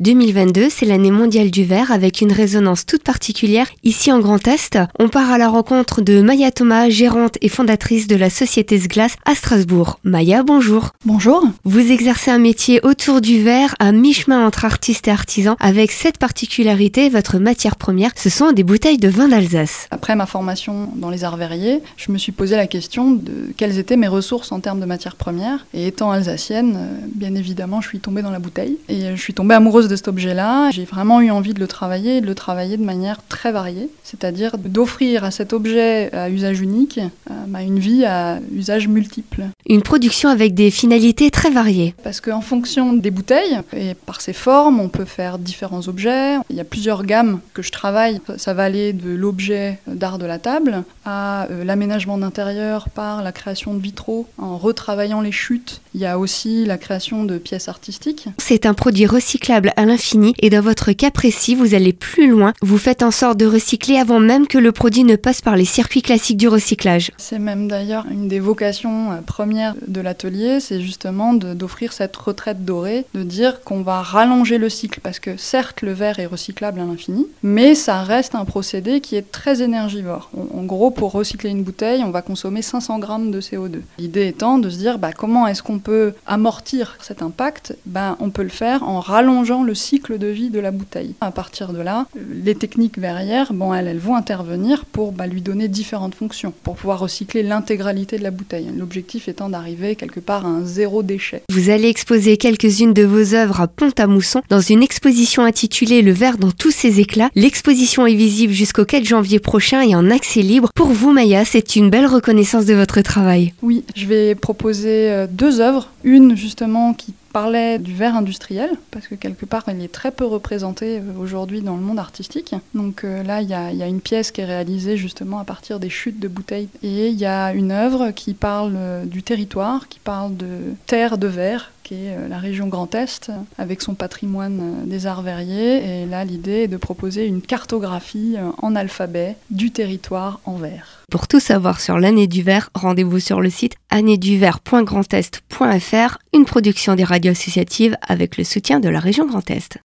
2022, c'est l'année mondiale du verre avec une résonance toute particulière ici en Grand Est. On part à la rencontre de Maya Thomas, gérante et fondatrice de la société Sglass à Strasbourg. Maya, bonjour. Bonjour. Vous exercez un métier autour du verre à mi-chemin entre artistes et artisans avec cette particularité, votre matière première, ce sont des bouteilles de vin d'Alsace. Après ma formation dans les arts verriers, je me suis posé la question de quelles étaient mes ressources en termes de matière première. Et étant alsacienne, euh, bien évidemment, je suis tombée dans la bouteille. Et je suis tombée amoureuse de cet objet-là. J'ai vraiment eu envie de le travailler et de le travailler de manière très variée. C'est-à-dire d'offrir à cet objet à usage unique euh, bah, une vie à usage multiple. Une production avec des finalités très variées. Parce qu'en fonction des bouteilles et par ses formes, on peut faire différents objets. Il y a plusieurs gammes que je travaille. Ça va aller de l'objet d'art de la table à euh, l'aménagement d'intérieur par la création de vitraux en retravaillant les chutes. Il y a aussi la création de pièces artistiques. C'est un produit recyclable à l'infini et dans votre cas précis, vous allez plus loin. Vous faites en sorte de recycler avant même que le produit ne passe par les circuits classiques du recyclage. C'est même d'ailleurs une des vocations euh, premières de l'atelier, c'est justement d'offrir cette retraite dorée, de dire qu'on va rallonger le cycle parce que certes le verre est recyclable à l'infini, mais ça reste un procédé qui est très énergivore. En gros, pour recycler une bouteille, on va consommer 500 grammes de CO2. L'idée étant de se dire bah, comment est-ce qu'on peut amortir cet impact bah, On peut le faire en rallongeant le cycle de vie de la bouteille. À partir de là, les techniques verrières, bon, elles, elles vont intervenir pour bah, lui donner différentes fonctions, pour pouvoir recycler l'intégralité de la bouteille. L'objectif étant d'arriver quelque part à un zéro déchet. Vous allez exposer quelques-unes de vos œuvres à Pont-à-Mousson dans une exposition intitulée Le verre dans tous ses éclats. L'exposition est visible jusqu'au 4 janvier prochain et en accès libre. Pour vous, Maya, c'est une belle reconnaissance de votre travail. Oui, je vais proposer euh, deux œuvres. Une justement qui parlait du verre industriel, parce que quelque part, il est très peu représenté euh, aujourd'hui dans le monde artistique. Donc euh, là, il y, a, une pièce qui est réalisée justement à partir des chutes de bouteilles. Et il y a une œuvre qui parle euh, du territoire, qui parle de terre de verre, qui est la région Grand Est, avec son patrimoine des arts verriers. Et là, l'idée est de proposer une cartographie en alphabet du territoire en verre. Pour tout savoir sur l'année du verre, rendez-vous sur le site annéeduvert.grandest.fr, une production des radios associatives avec le soutien de la région Grand Est.